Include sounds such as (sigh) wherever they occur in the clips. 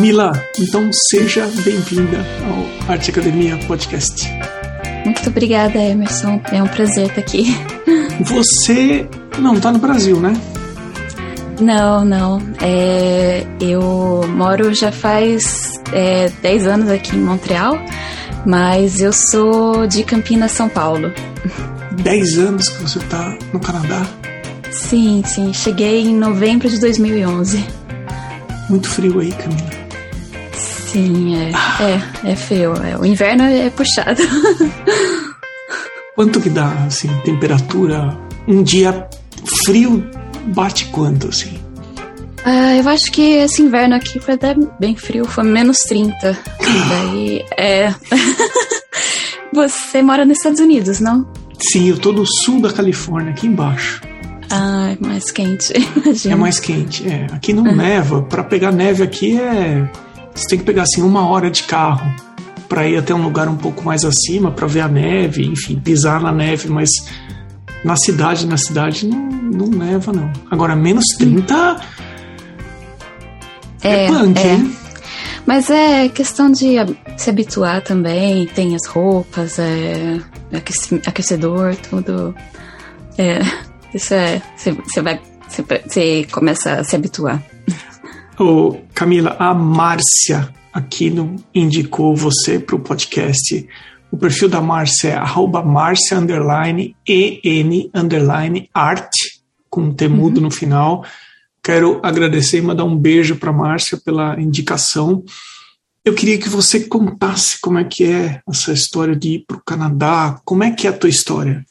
Camila, então seja bem-vinda ao Arte Academia Podcast. Muito obrigada, Emerson. É um prazer estar aqui. (laughs) Você não está no Brasil, né? Não, não. É, eu moro já faz é, 10 anos aqui em Montreal, mas eu sou de Campinas, São Paulo. (laughs) 10 anos que você está no Canadá? Sim, sim. Cheguei em novembro de 2011. Muito frio aí, Camila. Sim, é, é, é frio. É, o inverno é puxado. (laughs) Quanto que dá, assim, temperatura? Um dia frio bate quanto, assim? Ah, eu acho que esse inverno aqui foi até bem frio, foi menos 30. Daí, é... (laughs) Você mora nos Estados Unidos, não? Sim, eu tô no sul da Califórnia, aqui embaixo. Ah, é mais quente, imagina. (laughs) É mais quente, é. Aqui não uhum. neva. Para pegar neve aqui é. Você tem que pegar assim uma hora de carro para ir até um lugar um pouco mais acima para ver a neve, enfim, pisar na neve, mas na cidade, na cidade não, não neva não. Agora menos 30 é, é punk, é. hein? Mas é questão de se habituar também, tem as roupas, é aquecedor, tudo. É, isso é. Você vai. Você começa a se habituar. Ô, Camila, a Márcia aqui no, indicou você para o podcast. O perfil da Márcia é arroba Márcia underline EN underline art, com um temudo uhum. no final. Quero agradecer e mandar um beijo para Márcia pela indicação. Eu queria que você contasse como é que é essa história de ir para o Canadá, como é que é a tua história?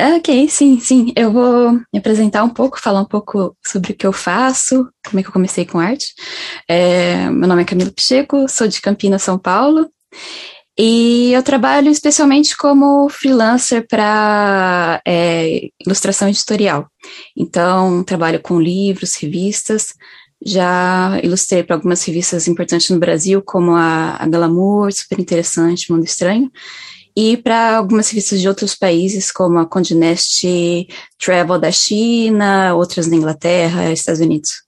Ok, sim, sim. Eu vou me apresentar um pouco, falar um pouco sobre o que eu faço, como é que eu comecei com arte. É, meu nome é Camila Picheco, sou de Campinas, São Paulo. E eu trabalho especialmente como freelancer para é, ilustração editorial. Então, trabalho com livros, revistas. Já ilustrei para algumas revistas importantes no Brasil, como a, a Glamour, super interessante, Mundo Estranho e para algumas revistas de outros países, como a Condé Nast Travel da China, outras da Inglaterra, Estados Unidos.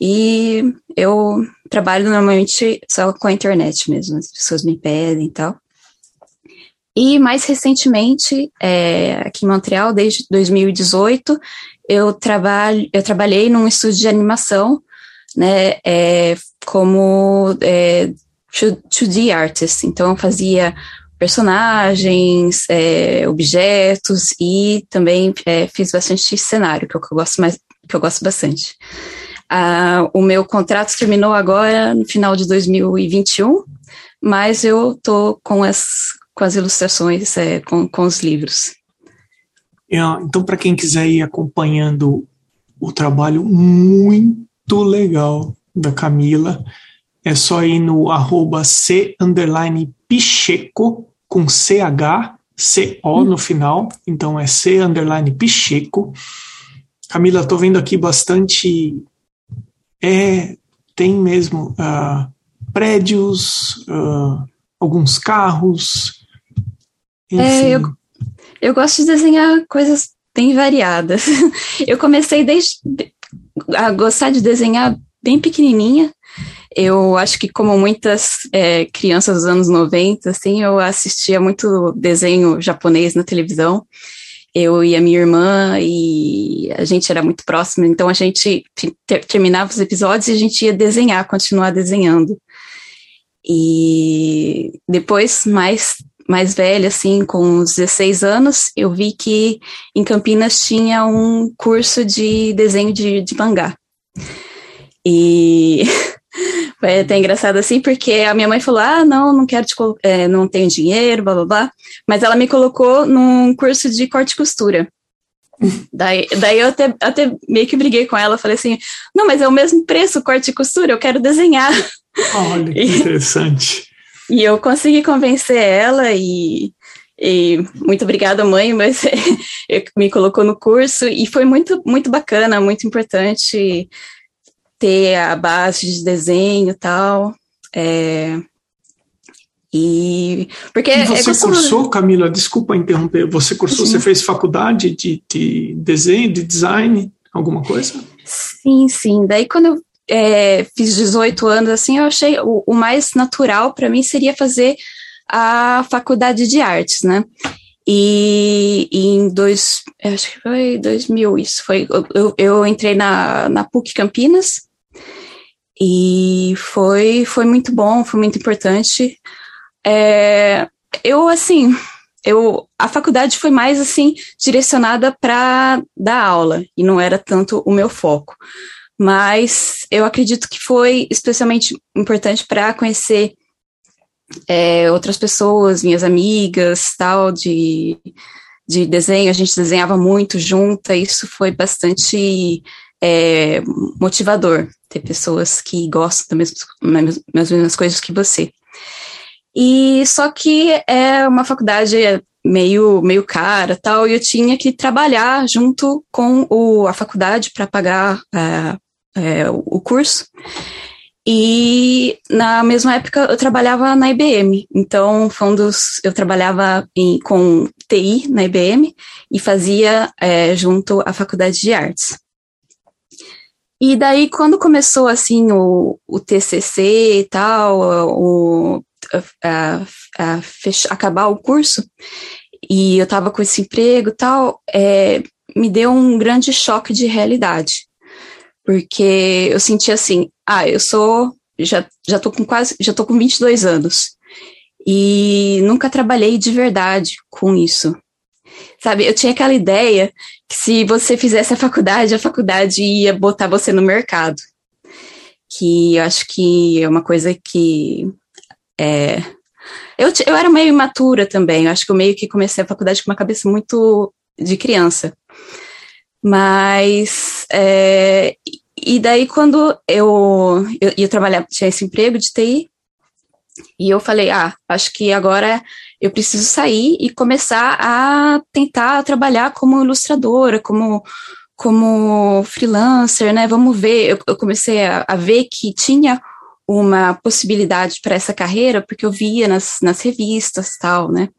E eu trabalho normalmente só com a internet mesmo, as pessoas me pedem e tal. E mais recentemente, é, aqui em Montreal, desde 2018, eu, trabalho, eu trabalhei num estúdio de animação, né, é, como é, 2D artist. Então, eu fazia personagens, é, objetos e também é, fiz bastante cenário, que é o que eu gosto mais, que eu gosto bastante. Ah, o meu contrato terminou agora no final de 2021, mas eu tô com as com as ilustrações, é, com, com os livros. É, então, para quem quiser ir acompanhando o trabalho muito legal da Camila, é só ir no arroba c underline picheco com CH, CO hum. no final, então é C underline picheco. Camila, tô vendo aqui bastante. É, tem mesmo uh, prédios, uh, alguns carros. Enfim. É, eu, eu gosto de desenhar coisas bem variadas. (laughs) eu comecei desde a gostar de desenhar bem pequenininha. Eu acho que, como muitas é, crianças dos anos 90, assim, eu assistia muito desenho japonês na televisão. Eu e a minha irmã, e a gente era muito próximo, então a gente ter, terminava os episódios e a gente ia desenhar, continuar desenhando. E depois, mais, mais velha, assim, com uns 16 anos, eu vi que em Campinas tinha um curso de desenho de, de mangá. E (laughs) Foi até engraçado assim, porque a minha mãe falou: ah, não, não quero te é, não tenho dinheiro, blá blá blá. Mas ela me colocou num curso de corte e costura. (laughs) daí, daí eu até, até meio que briguei com ela, falei assim: não, mas é o mesmo preço corte e costura, eu quero desenhar. Olha que (laughs) interessante. E eu consegui convencer ela e, e muito obrigada, mãe, mas (laughs) me colocou no curso e foi muito, muito bacana, muito importante ter a base de desenho e tal. É, e porque e você é cursou, Camila, desculpa interromper, você cursou, Sim. você fez faculdade de, de desenho, de design, alguma coisa? Sim, sim. Daí quando eu é, fiz 18 anos, assim, eu achei o, o mais natural para mim seria fazer a faculdade de artes, né? E, e em dois, acho que foi 2000 isso, foi, eu, eu entrei na, na PUC Campinas e foi, foi muito bom, foi muito importante. É, eu, assim, eu, a faculdade foi mais, assim, direcionada para dar aula e não era tanto o meu foco. Mas eu acredito que foi especialmente importante para conhecer é, outras pessoas, minhas amigas, tal, de, de desenho, a gente desenhava muito junta, isso foi bastante é, motivador, ter pessoas que gostam das mesmas, das mesmas coisas que você. E só que é uma faculdade meio, meio cara tal, e eu tinha que trabalhar junto com o, a faculdade para pagar é, é, o curso. E na mesma época eu trabalhava na IBM, então foi um dos, eu trabalhava em, com TI na IBM e fazia é, junto à faculdade de artes. E daí quando começou assim o, o TCC e tal, o, a, a, a acabar o curso e eu estava com esse emprego e tal, é, me deu um grande choque de realidade porque eu senti assim, ah, eu sou, já, já tô com quase, já tô com 22 anos, e nunca trabalhei de verdade com isso. Sabe, eu tinha aquela ideia que se você fizesse a faculdade, a faculdade ia botar você no mercado. Que eu acho que é uma coisa que é, eu, eu era meio imatura também, eu acho que eu meio que comecei a faculdade com uma cabeça muito de criança. Mas, é, e daí quando eu, eu ia trabalhar, tinha esse emprego de TI, e eu falei, ah, acho que agora eu preciso sair e começar a tentar trabalhar como ilustradora, como, como freelancer, né? Vamos ver. Eu, eu comecei a, a, ver que tinha uma possibilidade para essa carreira, porque eu via nas, nas revistas tal, né?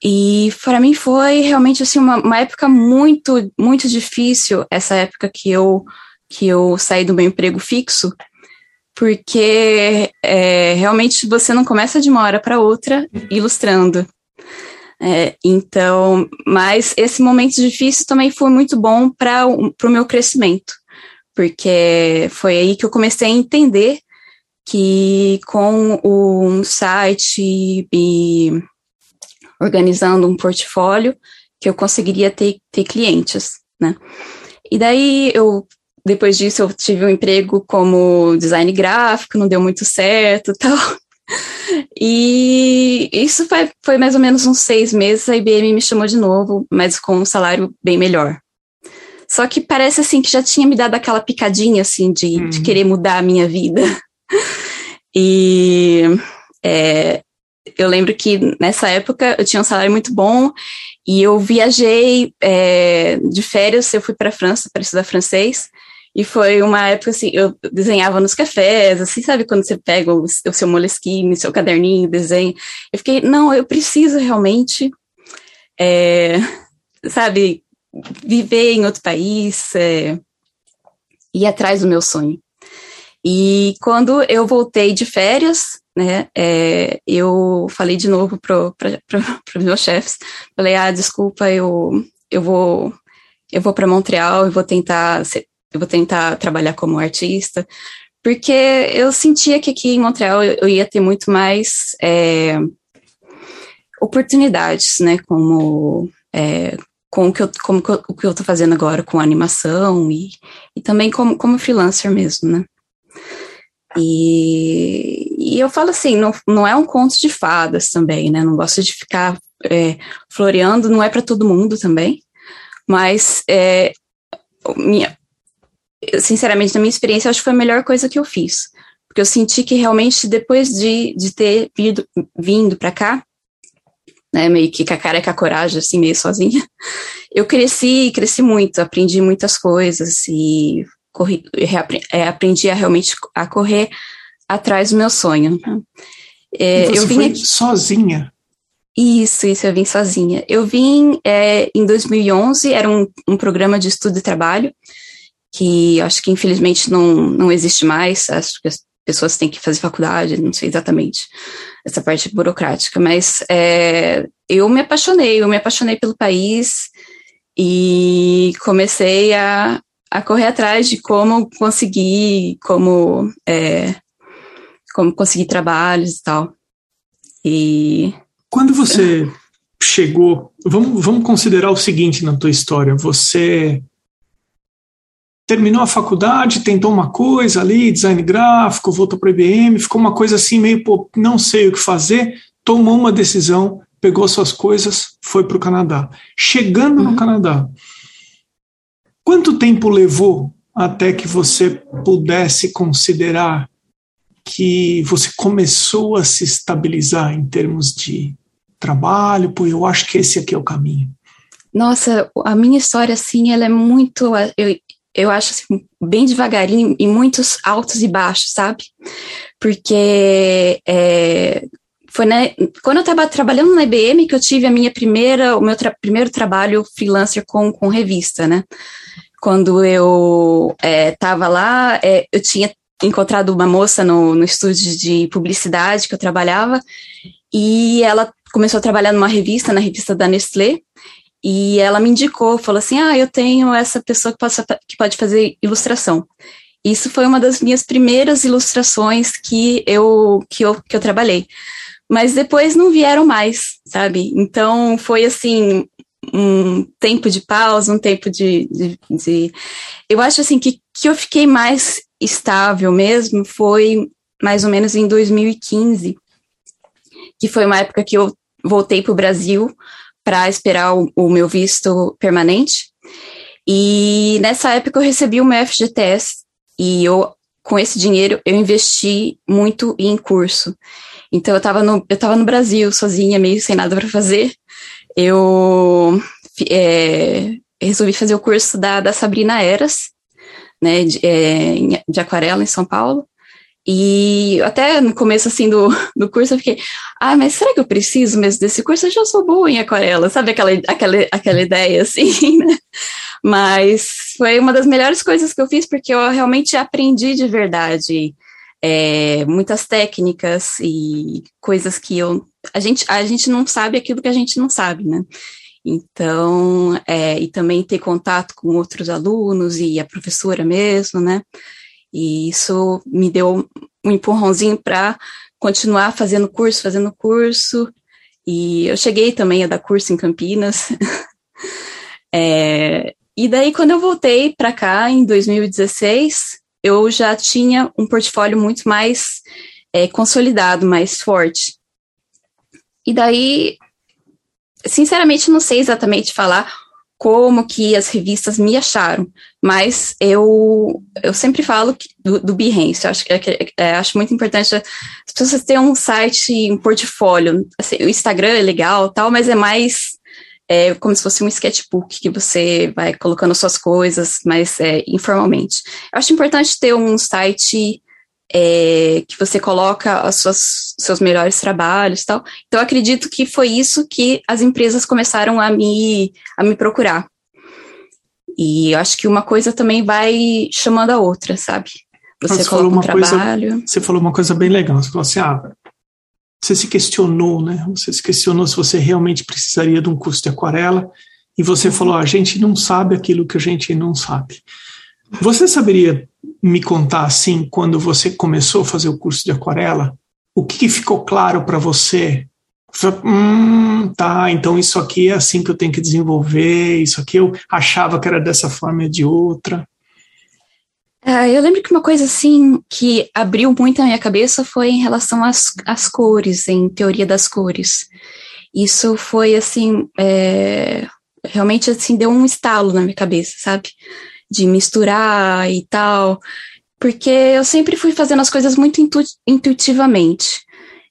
E para mim foi realmente assim uma, uma época muito muito difícil essa época que eu que eu saí do meu emprego fixo, porque é, realmente você não começa de uma hora para outra ilustrando. É, então, mas esse momento difícil também foi muito bom para o meu crescimento, porque foi aí que eu comecei a entender que com um site e organizando um portfólio que eu conseguiria ter, ter clientes, né? E daí eu depois disso eu tive um emprego como design gráfico, não deu muito certo, (laughs) tal. E isso foi, foi mais ou menos uns seis meses, a IBM me chamou de novo, mas com um salário bem melhor. Só que parece assim que já tinha me dado aquela picadinha assim de, uhum. de querer mudar a minha vida. (laughs) E é, eu lembro que nessa época eu tinha um salário muito bom e eu viajei é, de férias, eu fui para a França para estudar francês. E foi uma época assim, eu desenhava nos cafés, assim, sabe quando você pega o, seu moleskine, seu caderninho, desenha. Eu fiquei, não, eu preciso realmente, é, (laughs) sabe, viver em outro país, é, ir atrás do meu sonho. E quando eu voltei de férias, né, é, eu falei de novo para (laughs) os meus chefes, falei, ah, desculpa, eu, eu vou eu vou para Montreal e vou tentar eu vou tentar trabalhar como artista, porque eu sentia que aqui em Montreal eu, ia ter muito mais é, oportunidades, né, como é, com o que eu, como o que eu tô fazendo agora com animação e, e também como, como freelancer mesmo, né. E, e eu falo assim, não, não é um conto de fadas também, né? Não gosto de ficar é, floreando, não é para todo mundo também. Mas é, minha, sinceramente, na minha experiência, acho que foi a melhor coisa que eu fiz. Porque eu senti que realmente, depois de, de ter vindo, vindo para cá, né, meio que com a cara e com a coragem, assim, meio sozinha, (laughs) eu cresci, cresci muito, aprendi muitas coisas e corri, é, aprendi a realmente a correr atrás do meu sonho. É, eu vim aqui... sozinha? Isso, isso, eu vim sozinha. Eu vim é, em 2011, era um, um programa de estudo e trabalho, que acho que infelizmente não, não existe mais, acho que as pessoas têm que fazer faculdade, não sei exatamente essa parte burocrática, mas é, eu me apaixonei, eu me apaixonei pelo país e comecei a, a correr atrás de como conseguir, como, é, como conseguir trabalhos e tal. E quando você chegou, vamos, vamos considerar o seguinte na tua história, você terminou a faculdade, tentou uma coisa ali, design gráfico, voltou para o IBM, ficou uma coisa assim meio, pô, não sei o que fazer, tomou uma decisão, pegou suas coisas, foi para o Canadá. Chegando uhum. no Canadá, quanto tempo levou até que você pudesse considerar que você começou a se estabilizar em termos de trabalho? Pô, eu acho que esse aqui é o caminho. Nossa, a minha história, assim, ela é muito. Eu, eu acho assim, bem devagarinho e muitos altos e baixos, sabe? Porque é, foi né, quando eu estava trabalhando na IBM que eu tive a minha primeira, o meu tra primeiro trabalho freelancer com, com revista, né? Quando eu estava é, lá, é, eu tinha encontrado uma moça no, no estúdio de publicidade que eu trabalhava e ela começou a trabalhar numa revista, na revista da Nestlé, e ela me indicou, falou assim: Ah, eu tenho essa pessoa que, que pode fazer ilustração. Isso foi uma das minhas primeiras ilustrações que eu, que eu, que eu trabalhei. Mas depois não vieram mais, sabe? Então foi assim, um tempo de pausa, um tempo de. de, de... Eu acho assim que, que eu fiquei mais estável mesmo foi mais ou menos em 2015, que foi uma época que eu voltei para o Brasil para esperar o, o, meu visto permanente. E nessa época eu recebi o meu FGTS e eu, com esse dinheiro, eu investi muito em curso. Então eu estava no, eu no Brasil sozinha, meio sem nada para fazer. Eu é, resolvi fazer o curso da, da Sabrina Eras, né, de, é, de aquarela em São Paulo. E até no começo, assim, do, do curso, eu fiquei, ah, mas será que eu preciso mesmo desse curso? Eu já sou boa em aquarela, sabe aquela, aquela, aquela ideia, (laughs) assim, né? Mas foi uma das melhores coisas que eu fiz, porque eu realmente aprendi de verdade é, muitas técnicas e coisas que eu... A gente, a gente não sabe aquilo que a gente não sabe, né? Então, é, e também ter contato com outros alunos e a professora mesmo, né? E isso me deu um empurrãozinho para continuar fazendo curso, fazendo curso. E eu cheguei também a dar curso em Campinas. (laughs) é, e daí, quando eu voltei para cá, em 2016, eu já tinha um portfólio muito mais é, consolidado, mais forte. E daí, sinceramente, não sei exatamente falar como que as revistas me acharam, mas eu, eu sempre falo que, do, do Behance, eu acho, é, é, acho muito importante as pessoas terem um site, um portfólio, assim, o Instagram é legal tal, mas é mais é, como se fosse um sketchbook que você vai colocando suas coisas, mas é, informalmente. Eu acho importante ter um site é, que você coloca os seus melhores trabalhos tal. Então, acredito que foi isso que as empresas começaram a me, a me procurar. E acho que uma coisa também vai chamando a outra, sabe? Você, você uma um trabalho. Coisa, você falou uma coisa bem legal. Você falou assim, ah, você se questionou, né? Você se questionou se você realmente precisaria de um curso de aquarela. E você falou, ah, a gente não sabe aquilo que a gente não sabe. Você saberia me contar assim, quando você começou a fazer o curso de aquarela, o que, que ficou claro para você? hum, tá, então isso aqui é assim que eu tenho que desenvolver, isso aqui eu achava que era dessa forma e de outra. É, eu lembro que uma coisa assim que abriu muito a minha cabeça foi em relação às, às cores, em teoria das cores. Isso foi assim, é, realmente assim deu um estalo na minha cabeça, sabe? De misturar e tal, porque eu sempre fui fazendo as coisas muito intu intuitivamente.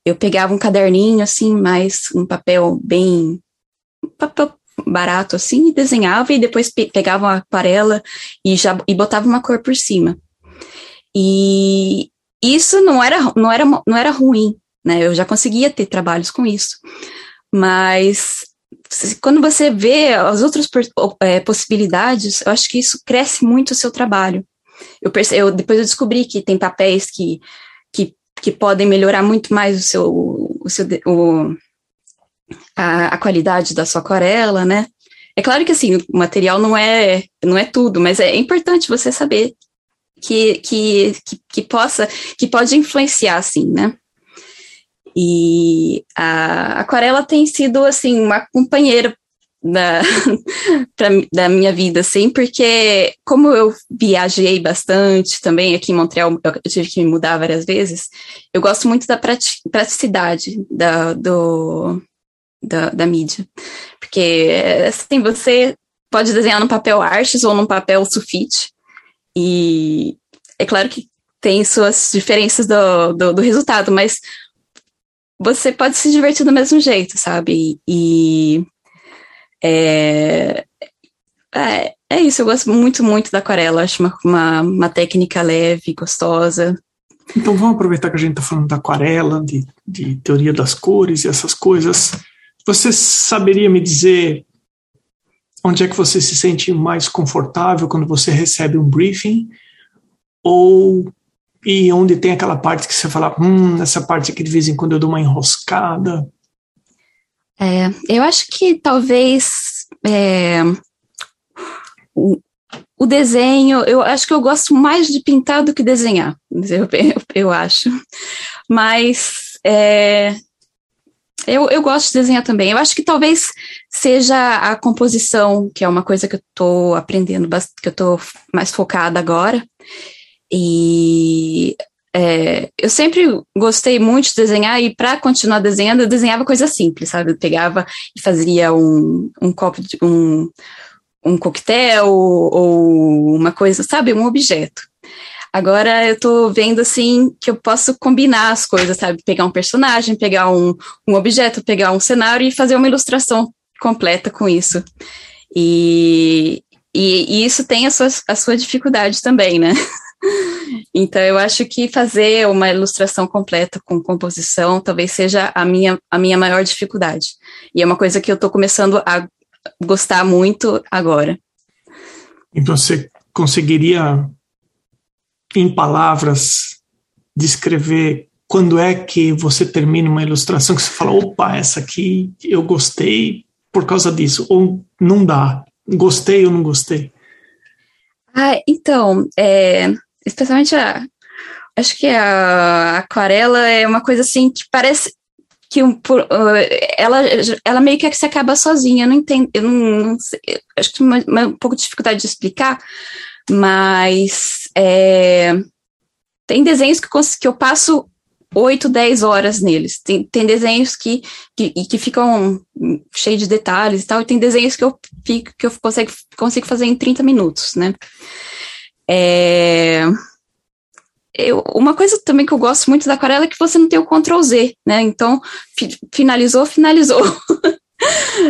Eu pegava um caderninho assim, mais um papel bem papel barato assim e desenhava e depois pe pegava uma aquarela e já e botava uma cor por cima. E isso não era não era não era ruim, né? Eu já conseguia ter trabalhos com isso. Mas quando você vê as outras é, possibilidades, eu acho que isso cresce muito o seu trabalho. Eu, eu depois eu descobri que tem papéis que, que, que podem melhorar muito mais o seu, o seu o, a, a qualidade da sua aquarela, né? É claro que assim, o material não é, não é tudo, mas é importante você saber que, que, que, que possa, que pode influenciar, assim, né? E a aquarela tem sido, assim, uma companheira da, (laughs) pra, da minha vida, assim, porque como eu viajei bastante também aqui em Montreal, eu tive que me mudar várias vezes, eu gosto muito da praticidade da, do, da, da mídia. Porque, assim, você pode desenhar num papel artes ou num papel sulfite, e é claro que tem suas diferenças do, do, do resultado, mas você pode se divertir do mesmo jeito, sabe? E é, é, é isso, eu gosto muito, muito da aquarela, acho uma, uma, uma técnica leve, gostosa. Então vamos aproveitar que a gente está falando da aquarela, de, de teoria das cores e essas coisas. Você saberia me dizer onde é que você se sente mais confortável quando você recebe um briefing? Ou e onde tem aquela parte que você fala, hum, essa parte aqui de vez em quando eu dou uma enroscada? É, eu acho que talvez é, o, o, desenho, eu acho que eu gosto mais de pintar do que desenhar, eu, eu, eu acho. Mas é, eu, eu gosto de desenhar também. Eu acho que talvez seja a composição, que é uma coisa que eu estou aprendendo, que eu estou mais focada agora. E é, eu sempre gostei muito de desenhar e para continuar desenhando, eu desenhava coisas simples, sabe? Eu pegava e fazia um, um copo de um, um coquetel ou uma coisa, sabe? Um objeto. Agora eu tô vendo assim que eu posso combinar as coisas, sabe? Pegar um personagem, pegar um, um objeto, pegar um cenário e fazer uma ilustração completa com isso. E, e, e isso tem a sua, a sua dificuldade também, né? (laughs) Então, eu acho que fazer uma ilustração completa com composição talvez seja a minha, a minha maior dificuldade. E é uma coisa que eu estou começando a gostar muito agora. Então, você conseguiria em palavras, descrever quando é que você termina uma ilustração que você fala, opa, essa aqui eu gostei por causa disso, ou não dá, gostei ou não gostei? Ah, então, é, especialmente a, acho que a aquarela é uma coisa assim que parece que um, por, uh, ela, ela meio que se acaba sozinha, eu não entendo, eu não, não sei, acho que uma, uma, um pouco de dificuldade de explicar, mas é, tem desenhos que, que eu passo 8, 10 horas neles. Tem, tem desenhos que, que, que ficam cheios de detalhes e tal, e tem desenhos que eu, fico, que eu consigo, consigo fazer em 30 minutos, né? É, eu, uma coisa também que eu gosto muito da aquarela é que você não tem o Ctrl Z, né? Então, fi, finalizou, finalizou. (laughs)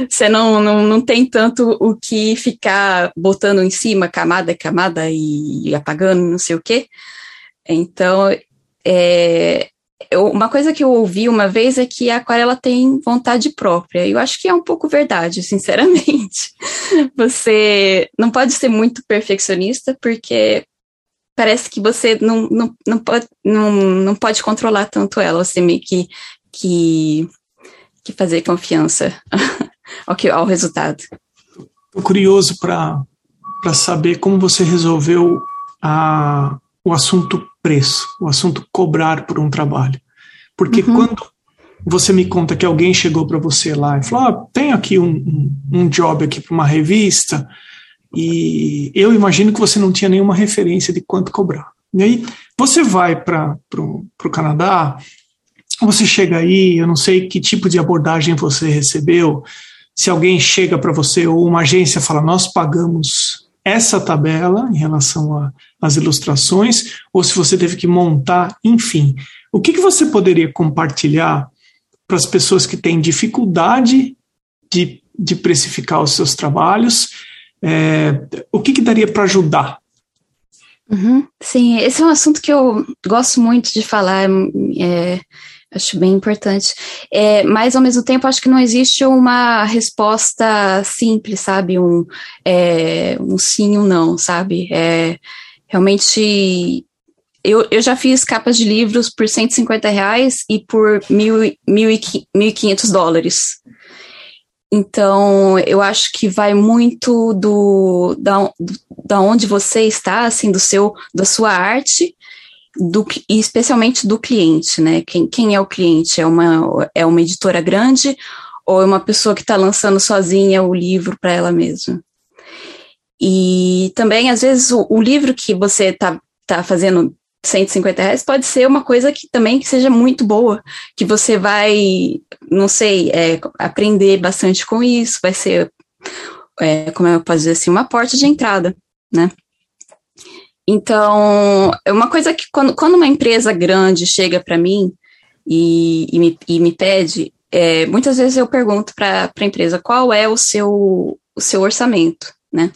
Você não, não, não tem tanto o que ficar botando em cima, camada, camada e, apagando, não sei o quê. Então, é, eu, uma coisa que eu ouvi uma vez é que a aquarela tem vontade própria. Eu acho que é um pouco verdade, sinceramente. (laughs) Você não pode ser muito perfeccionista, porque parece que você não, não, não, pode, não, não pode controlar tanto ela. Você meio que, que que fazer confiança (laughs) ao, que, ao resultado. Estou curioso para saber como você resolveu a, o assunto preço, o assunto cobrar por um trabalho. Porque uhum. quando você me conta que alguém chegou para você lá e falou: ah, tem aqui um, um, um job aqui para uma revista, e eu imagino que você não tinha nenhuma referência de quanto cobrar. E aí você vai para o Canadá, você chega aí, eu não sei que tipo de abordagem você recebeu, se alguém chega para você ou uma agência fala, nós pagamos essa tabela em relação às ilustrações, ou se você teve que montar, enfim. O que, que você poderia compartilhar para as pessoas que têm dificuldade de, de precificar os seus trabalhos? É, o que, que daria para ajudar? Uhum, sim, esse é um assunto que eu gosto muito de falar. É, Acho bem importante. É, mas, ao mesmo tempo, acho que não existe uma resposta simples, sabe? Um, é, um sim e um não, sabe? É, realmente, eu, eu já fiz capas de livros por 150 reais e por mil, mil e, 1.500 dólares. Então, eu acho que vai muito do da, da onde você está, assim, do seu da sua arte do, e especialmente do cliente, né? Quem, quem é o cliente? É uma, é uma editora grande ou é uma pessoa que está lançando sozinha o livro para ela mesma? E também, às vezes, o, o livro que você está tá fazendo 150 reais pode ser uma coisa que também que seja muito boa, que você vai, não sei, é, aprender bastante com isso, vai ser, é, como eu posso dizer assim, uma porta de entrada, né? Então, é uma coisa que quando, quando uma empresa grande chega para mim e, e, me, e me pede, é, muitas vezes eu pergunto para a empresa qual é o seu, o seu orçamento, né?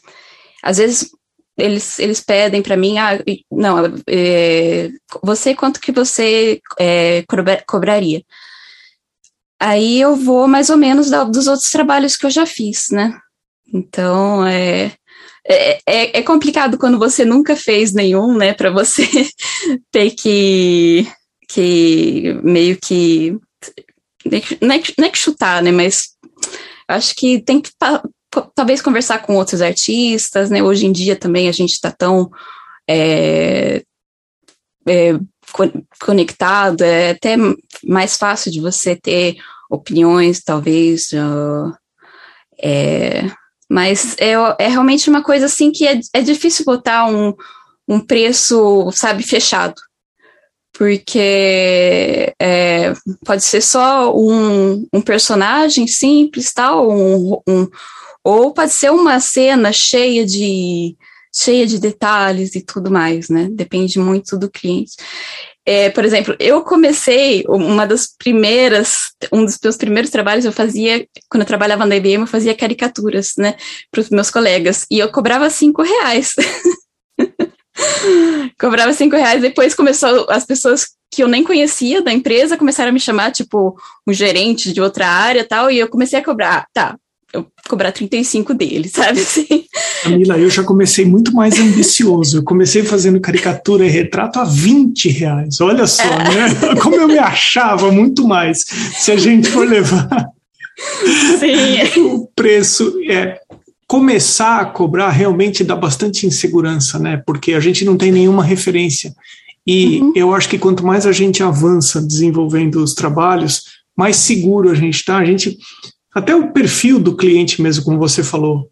Às vezes eles, eles pedem para mim, ah, não, é, você quanto que você é, cobraria? Aí eu vou mais ou menos da, dos outros trabalhos que eu já fiz, né? Então, é, é, é, é, complicado quando você nunca fez nenhum, né, para você (laughs) ter que, que meio que não é, que, não é que chutar, né, mas acho que tem que talvez conversar com outros artistas, né, hoje em dia também a gente está tão é, é, conectado, é até mais fácil de você ter opiniões, talvez, uh, é, mas é, é realmente uma coisa assim que é, é difícil botar um, um preço, sabe, fechado. Porque é, pode ser só um, um personagem simples, tal, um, um, ou pode ser uma cena cheia de cheia de detalhes e tudo mais, né? Depende muito do cliente. É, por exemplo, eu comecei, uma das primeiras, um dos meus primeiros trabalhos eu fazia, quando eu trabalhava na IBM, eu fazia caricaturas, né, para os meus colegas, e eu cobrava cinco reais. (laughs) cobrava cinco reais, depois começou, as pessoas que eu nem conhecia da empresa começaram a me chamar, tipo, um gerente de outra área tal, e eu comecei a cobrar, tá, eu cobrar 35 dele, sabe assim? Camila, eu já comecei muito mais ambicioso. Eu comecei fazendo caricatura e retrato a 20 reais. Olha só, é. né? Como eu me achava muito mais. Se a gente for levar Sim. o preço, é começar a cobrar realmente dá bastante insegurança, né? Porque a gente não tem nenhuma referência. E uhum. eu acho que quanto mais a gente avança desenvolvendo os trabalhos, mais seguro a gente está. A gente até o perfil do cliente mesmo, como você falou.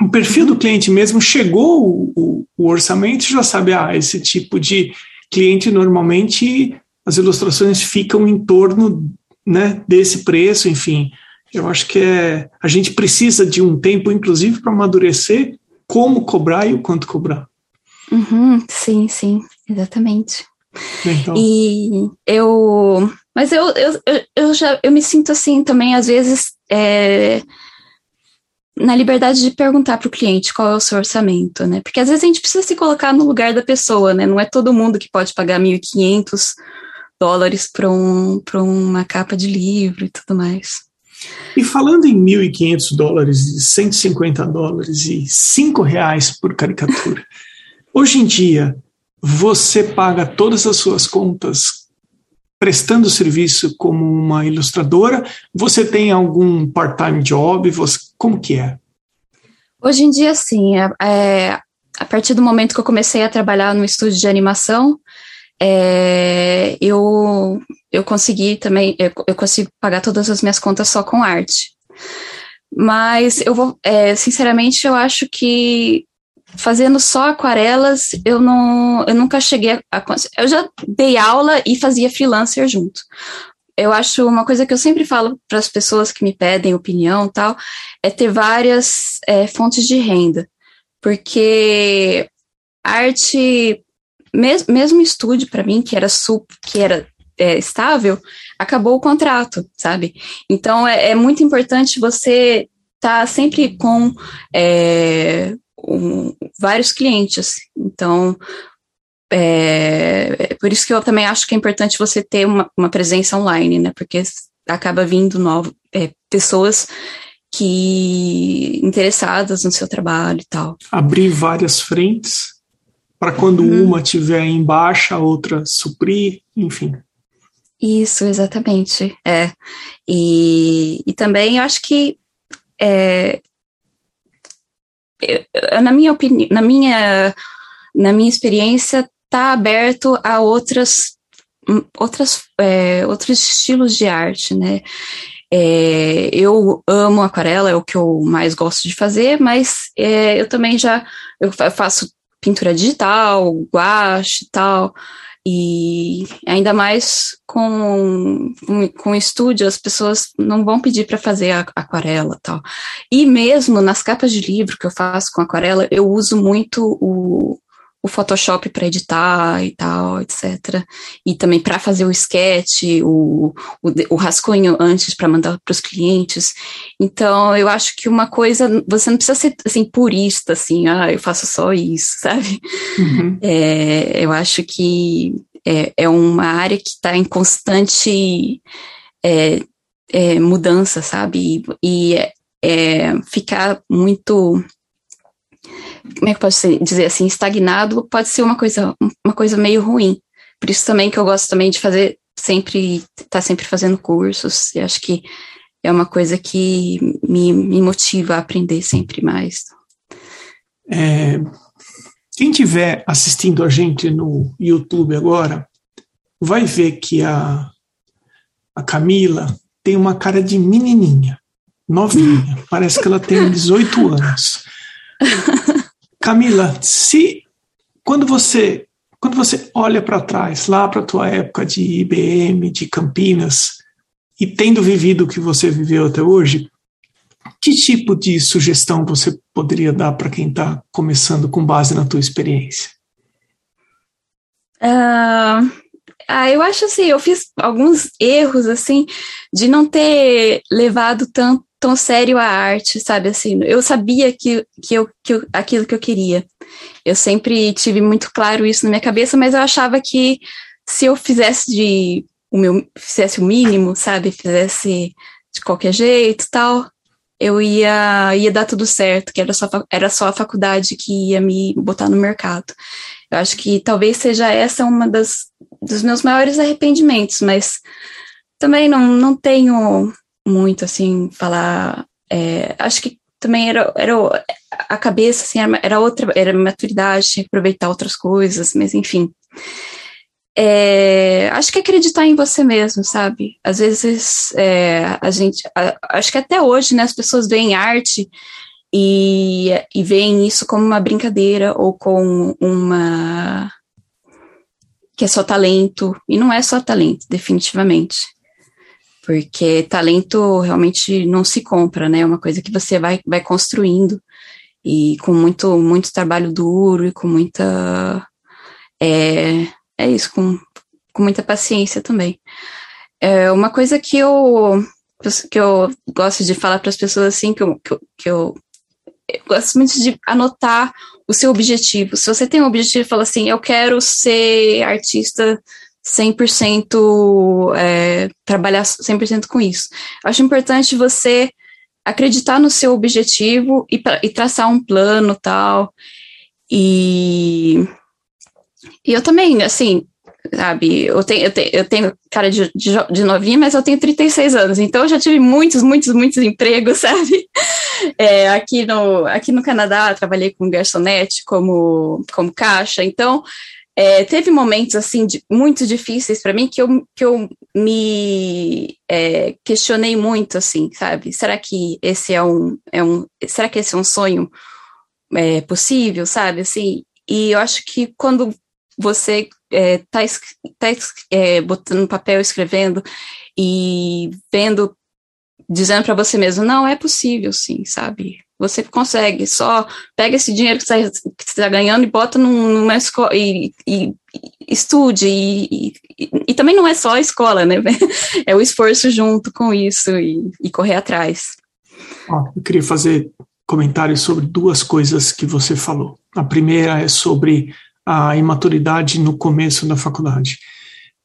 O perfil do cliente mesmo chegou o, o, o orçamento já sabe, ah, esse tipo de cliente normalmente as ilustrações ficam em torno né, desse preço, enfim. Eu acho que é, a gente precisa de um tempo, inclusive, para amadurecer como cobrar e o quanto cobrar. Uhum, sim, sim, exatamente. Então. E eu. Mas eu, eu, eu, eu, já eu me sinto assim também, às vezes, é, na liberdade de perguntar para o cliente qual é o seu orçamento, né? Porque às vezes a gente precisa se colocar no lugar da pessoa, né? Não é todo mundo que pode pagar 1.500 dólares para um, uma capa de livro e tudo mais. E falando em 1.500 dólares, 150 dólares e 5 reais por caricatura, (laughs) hoje em dia você paga todas as suas contas prestando serviço como uma ilustradora? Você tem algum part-time job? Você, como que é? Hoje em dia, sim. É, é, a partir do momento que eu comecei a trabalhar no estúdio de animação, é, eu, eu consegui também, eu, eu, consigo pagar todas as minhas contas só com arte. Mas eu vou, é, sinceramente, eu acho que fazendo só aquarelas, eu não, eu nunca cheguei a, eu já dei aula e fazia freelancer junto. Eu acho uma coisa que eu sempre falo para as pessoas que me pedem opinião tal, é ter várias é, fontes de renda, porque arte, mes, mesmo estúdio para mim que era super, que era é, estável, acabou o contrato, sabe? Então é, é muito importante você estar tá sempre com é, um, vários clientes. Então, é, é, por isso que eu também acho que é importante você ter uma, uma presença online, né? Porque acaba vindo novo, é, pessoas que interessadas no seu trabalho e tal. Abrir várias frentes para quando uhum. uma tiver em baixa, a outra suprir, enfim. Isso, exatamente. É. E, e também eu acho que é, na minha opinião, na minha, na minha experiência, está aberto a outras, outras, é, outros estilos de arte, né? É, eu amo aquarela, é o que eu mais gosto de fazer, mas é, eu também já eu faço pintura digital, guache e tal, e ainda mais com, com, com estúdio, as pessoas não vão pedir para fazer aquarela tal. E mesmo nas capas de livro que eu faço com aquarela, eu uso muito o, o Photoshop para editar e tal, etc. E também para fazer o sketch, o, o, o rascunho antes para mandar para os clientes. Então, eu acho que uma coisa, você não precisa ser assim purista, assim, ah, eu faço só isso, (laughs) sabe? Uhum. É, eu acho que é, é uma área que está em constante é, é, mudança, sabe? E, e é, ficar muito como é que ser, dizer assim, estagnado pode ser uma coisa, uma coisa meio ruim. Por isso também que eu gosto também de fazer sempre, estar tá sempre fazendo cursos, e acho que é uma coisa que me, me motiva a aprender sempre mais. É, quem estiver assistindo a gente no YouTube agora, vai ver que a, a Camila tem uma cara de menininha, novinha, (laughs) parece que ela tem 18 anos. (laughs) Camila, se quando você quando você olha para trás, lá para a tua época de IBM, de Campinas, e tendo vivido o que você viveu até hoje, que tipo de sugestão você poderia dar para quem está começando com base na tua experiência? Uh, ah, eu acho assim, eu fiz alguns erros assim de não ter levado tanto tão sério a arte, sabe? Assim, eu sabia que, que, eu, que eu, aquilo que eu queria. Eu sempre tive muito claro isso na minha cabeça, mas eu achava que se eu fizesse de o meu fizesse o mínimo, sabe? Fizesse de qualquer jeito, tal, eu ia ia dar tudo certo, que era só era só a faculdade que ia me botar no mercado. Eu acho que talvez seja essa uma das dos meus maiores arrependimentos, mas também não, não tenho muito, assim, falar. É, acho que também era, era a cabeça, assim, era outra, era maturidade, tinha que aproveitar outras coisas, mas enfim. É, acho que acreditar em você mesmo, sabe? Às vezes é, a gente, a, acho que até hoje, né, as pessoas veem arte e, e veem isso como uma brincadeira ou com uma que é só talento e não é só talento, definitivamente porque talento realmente não se compra, né? É uma coisa que você vai, vai construindo e com muito, muito trabalho duro e com muita. É, é isso, com, com muita paciência também. É uma coisa que eu, que eu gosto de falar para as pessoas assim, que eu, que eu, que eu, eu gosto muito de anotar o seu objetivo. Se você tem um objetivo fala assim, eu quero ser artista 100% é, trabalhar 100% com isso. Acho importante você acreditar no seu objetivo e, e traçar um plano tal. E, e eu também, assim, sabe, eu tenho, eu tenho, eu tenho cara de, de, de, novinha, mas eu tenho 36 anos, então eu já tive muitos, muitos, muitos empregos, (laughs) sabe? É, aqui, no, aqui no Canadá, trabalhei com garçonete como, como caixa, então é, teve momentos assim de, muito difíceis para mim que eu, que eu me é, questionei muito assim, sabe? Será que esse é um, é um será que esse é um sonho é, possível, sabe? Assim, e eu acho que quando você está é, tá, é, botando no papel, escrevendo e vendo, dizendo para você mesmo, não é possível, sim, sabe? Você consegue, só pega esse dinheiro que você está ganhando e bota numa escola e, e, e estude. E, e, também não é só a escola, né? (laughs) É o esforço junto com isso e, correr atrás. eu queria fazer comentários sobre duas coisas que você falou. A primeira é sobre a imaturidade no começo da faculdade.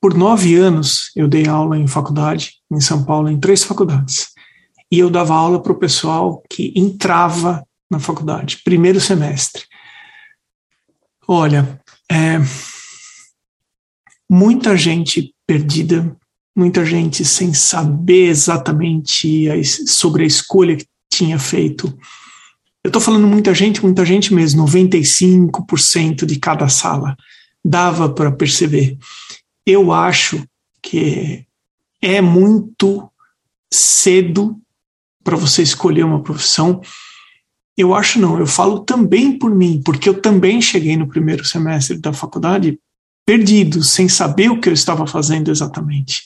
Por nove anos, eu dei aula em faculdade, em São Paulo, em três faculdades. E eu dava aula para o pessoal que entrava na faculdade, primeiro semestre. Olha, é, muita gente perdida, muita gente sem saber exatamente a, sobre a escolha que tinha feito. Eu estou falando muita gente, muita gente mesmo, 95% de cada sala. Dava para perceber. Eu acho que é muito cedo para você escolher uma profissão. Eu acho não, eu falo também por mim, porque eu também cheguei no primeiro semestre da faculdade perdido, sem saber o que eu estava fazendo exatamente.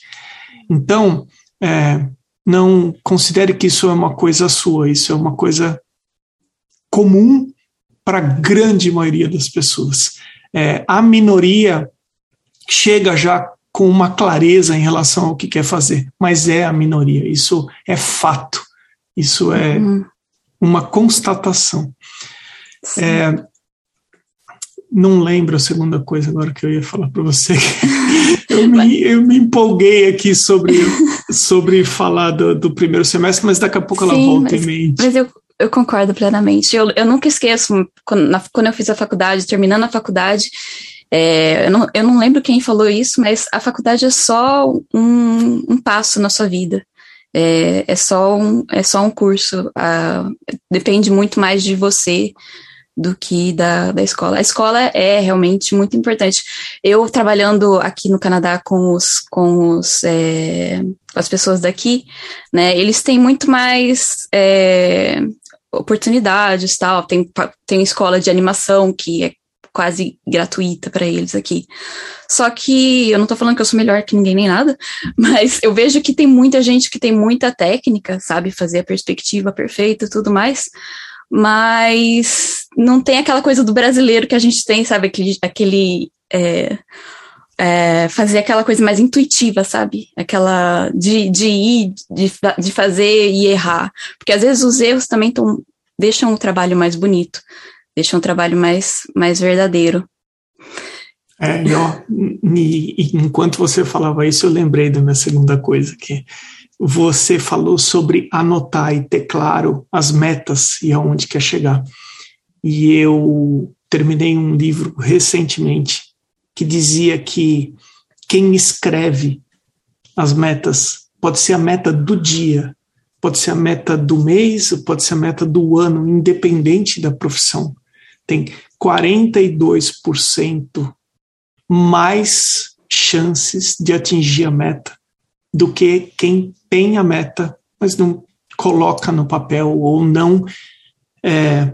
Então, é, não considere que isso é uma coisa sua, isso é uma coisa comum para a grande maioria das pessoas. É, a minoria chega já com uma clareza em relação ao que quer fazer, mas é a minoria, isso é fato, isso é uhum. uma constatação. É, não lembro a segunda coisa agora que eu ia falar para você. (laughs) eu, me, eu me empolguei aqui sobre, sobre falar do, do primeiro semestre, mas daqui a pouco Sim, ela volta mas, em mente. Mas eu, eu concordo plenamente. Eu, eu nunca esqueço, quando, na, quando eu fiz a faculdade, terminando a faculdade, é, eu, não, eu não lembro quem falou isso, mas a faculdade é só um, um passo na sua vida. É, é, só um, é só um curso. Ah, depende muito mais de você do que da, da escola. A escola é realmente muito importante. Eu trabalhando aqui no Canadá com os com os é, com as pessoas daqui, né? Eles têm muito mais é, oportunidades, tal. Tem tem escola de animação que é quase gratuita para eles aqui. Só que eu não tô falando que eu sou melhor que ninguém nem nada, (laughs) mas eu vejo que tem muita gente que tem muita técnica, sabe, fazer a perspectiva perfeita e tudo mais mas não tem aquela coisa do brasileiro que a gente tem, sabe? Aquele. aquele é, é, fazer aquela coisa mais intuitiva, sabe? Aquela de, de ir, de, de fazer e errar. Porque às vezes os erros também tão, deixam o trabalho mais bonito, deixam o trabalho mais, mais verdadeiro. É, e, e, enquanto você falava isso, eu lembrei da minha segunda coisa, que você falou sobre anotar e ter claro as metas e aonde quer chegar. E eu terminei um livro recentemente que dizia que quem escreve as metas pode ser a meta do dia, pode ser a meta do mês, pode ser a meta do ano, independente da profissão. Tem 42% mais chances de atingir a meta do que quem tem a meta, mas não coloca no papel ou não é,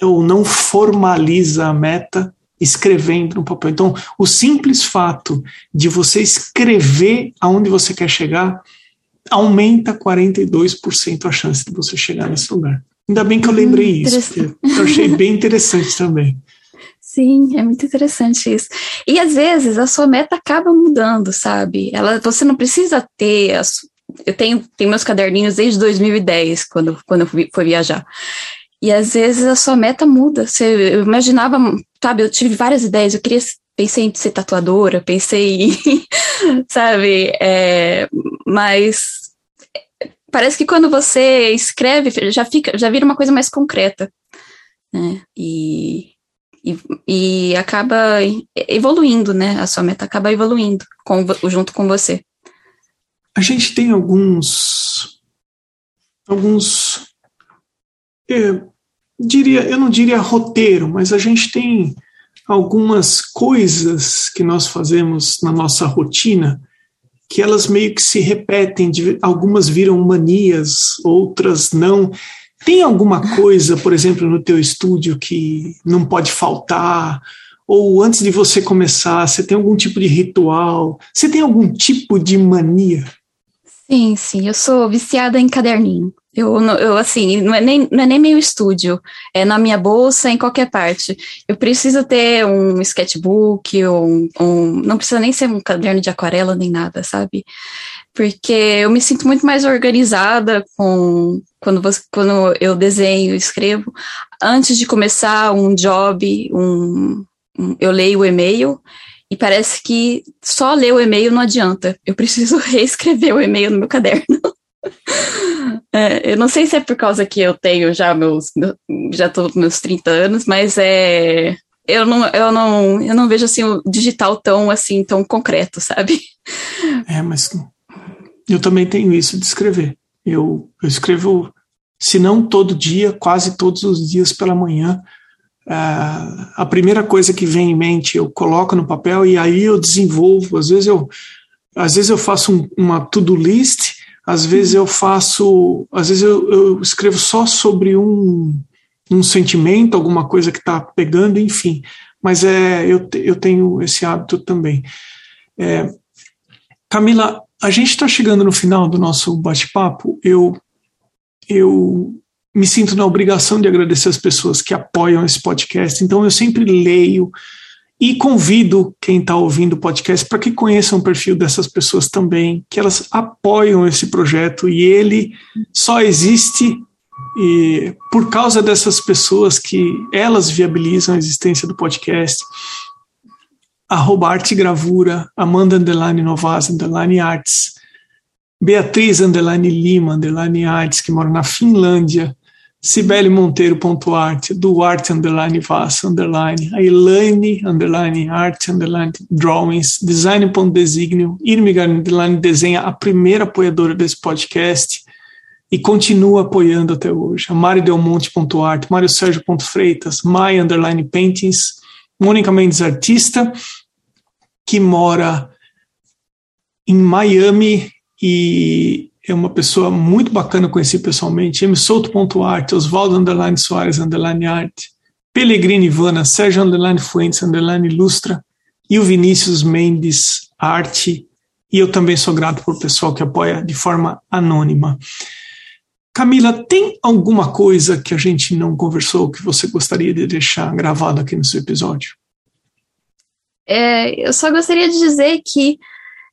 ou não formaliza a meta escrevendo no papel. Então, o simples fato de você escrever aonde você quer chegar aumenta 42% a chance de você chegar nesse lugar. Ainda bem que eu lembrei hum, isso, eu achei bem interessante também. (laughs) Sim, é muito interessante isso. E às vezes a sua meta acaba mudando, sabe? Ela, você não precisa ter. Eu tenho, tenho meus caderninhos desde 2010, quando, quando eu fui, fui viajar. E às vezes a sua meta muda. Você, eu imaginava, sabe, eu tive várias ideias, eu queria, pensei em ser tatuadora, pensei em, (laughs) sabe, é, mas parece que quando você escreve, já fica, já vira uma coisa mais concreta. Né? E e, e acaba evoluindo, né? A sua meta acaba evoluindo com, junto com você. A gente tem alguns. Alguns. Eu, diria, eu não diria roteiro, mas a gente tem algumas coisas que nós fazemos na nossa rotina que elas meio que se repetem, algumas viram manias, outras não. Tem alguma coisa, por exemplo, no teu estúdio que não pode faltar? Ou antes de você começar, você tem algum tipo de ritual? Você tem algum tipo de mania? Sim, sim, eu sou viciada em caderninho. Eu, eu assim, não é, nem, não é nem meu estúdio, é na minha bolsa, em qualquer parte. Eu preciso ter um sketchbook, um, um, não precisa nem ser um caderno de aquarela nem nada, sabe? Porque eu me sinto muito mais organizada com quando, você, quando eu desenho, escrevo. antes de começar um job, um, um, eu leio o e-mail e parece que só ler o e-mail não adianta. Eu preciso (laughs) reescrever o e-mail no meu caderno. É, eu não sei se é por causa que eu tenho já meus, já tô meus 30 anos, mas é eu não, eu não, eu não vejo assim o digital tão assim tão concreto, sabe? É, mas eu também tenho isso de escrever. Eu, eu escrevo, se não todo dia, quase todos os dias pela manhã. Uh, a primeira coisa que vem em mente eu coloco no papel e aí eu desenvolvo. Às vezes eu, às vezes eu faço um, uma to-do list, às vezes eu faço, às vezes eu, eu escrevo só sobre um, um sentimento, alguma coisa que está pegando, enfim. Mas é, eu, eu tenho esse hábito também. É, Camila, a gente está chegando no final do nosso bate-papo. Eu, eu me sinto na obrigação de agradecer as pessoas que apoiam esse podcast. Então, eu sempre leio e convido quem está ouvindo o podcast para que conheçam o perfil dessas pessoas também, que elas apoiam esse projeto e ele só existe e por causa dessas pessoas que elas viabilizam a existência do podcast. Arroba arte gravura, Amanda Underline Novas Underline Arts, Beatriz Underline Lima Underline Arts, que mora na Finlândia, Cibele Monteiro.art, Duarte Underline Vaz Underline, a Elaine Underline Art Underline Drawings, Design.designio, Irmigar Underline Desenha, a primeira apoiadora desse podcast, e continua apoiando até hoje. A Mari Delmonte.art, Mário Sérgio.freitas, My Underline Paintings, Mônica Mendes Artista, que mora em Miami e é uma pessoa muito bacana conheci pessoalmente. M. Souto.art, Oswaldo Underline Soares Underline Art, Pellegrini Ivana, Sérgio Underline Fuentes Underline Ilustra e o Vinícius Mendes Arte. E eu também sou grato por pessoal que apoia de forma anônima. Camila, tem alguma coisa que a gente não conversou que você gostaria de deixar gravado aqui no seu episódio? É, eu só gostaria de dizer que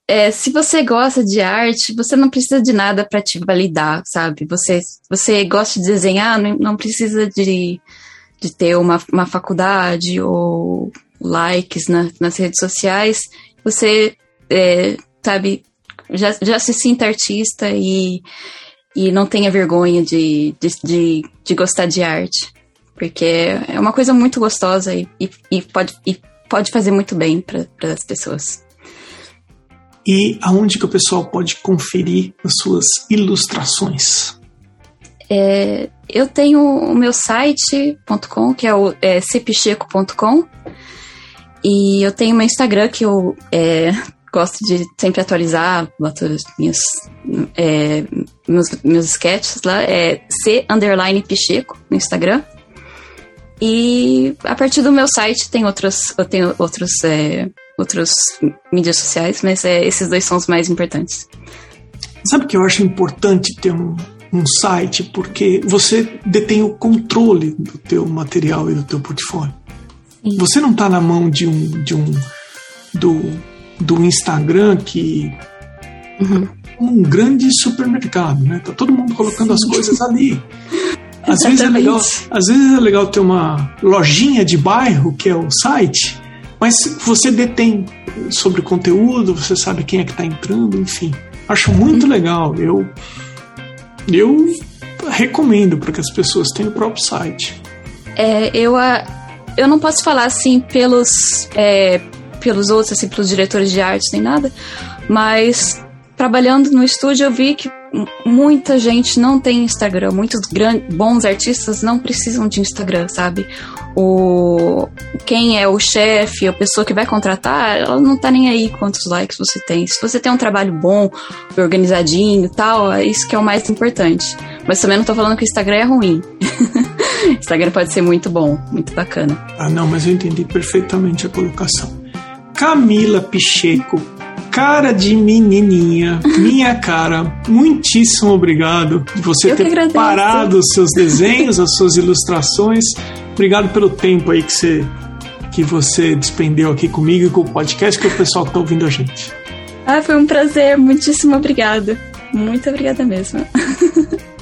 é, se você gosta de arte, você não precisa de nada para te validar, sabe? Você, você gosta de desenhar, não, não precisa de, de ter uma, uma faculdade ou likes na, nas redes sociais. Você, é, sabe, já, já se sinta artista e, e não tenha vergonha de, de, de, de gostar de arte. Porque é uma coisa muito gostosa e, e, e pode. E pode fazer muito bem para as pessoas. E aonde que o pessoal pode conferir as suas ilustrações? É, eu tenho o meu site.com, que é o é, cepicheco.com, e eu tenho meu Instagram que eu é, gosto de sempre atualizar, boto minhas, é, meus, meus sketches lá, é c underline picheco no Instagram. E a partir do meu site tem outros, eu tenho outros, é, outros mídias sociais, mas é, esses dois são os mais importantes. Sabe que eu acho importante ter um, um site porque você detém o controle do teu material e do teu portfólio. Sim. Você não está na mão de um, de um do, do Instagram que uhum. um grande supermercado, né? Tá todo mundo colocando Sim. as coisas ali. (laughs) Às vezes, é legal, às vezes é legal ter uma lojinha de bairro, que é o site, mas você detém sobre conteúdo, você sabe quem é que está entrando, enfim. Acho muito legal. Eu, eu recomendo para que as pessoas tenham o próprio site. É, eu, eu não posso falar assim pelos, é, pelos outros, assim, pelos diretores de arte nem nada, mas trabalhando no estúdio eu vi que muita gente não tem Instagram, muitos bons artistas não precisam de Instagram, sabe? O quem é o chefe, a pessoa que vai contratar, ela não tá nem aí quantos likes você tem. Se você tem um trabalho bom, organizadinho e tal, é isso que é o mais importante. Mas também não tô falando que o Instagram é ruim. (laughs) Instagram pode ser muito bom, muito bacana. Ah, não, mas eu entendi perfeitamente a colocação. Camila Picheco cara de menininha, minha (laughs) cara, muitíssimo obrigado de você Eu ter parado os seus desenhos, as suas ilustrações. Obrigado pelo tempo aí que você, que você despendeu aqui comigo e com o podcast, que o pessoal que está ouvindo a gente. Ah, foi um prazer, muitíssimo obrigada. Muito obrigada mesmo. (laughs)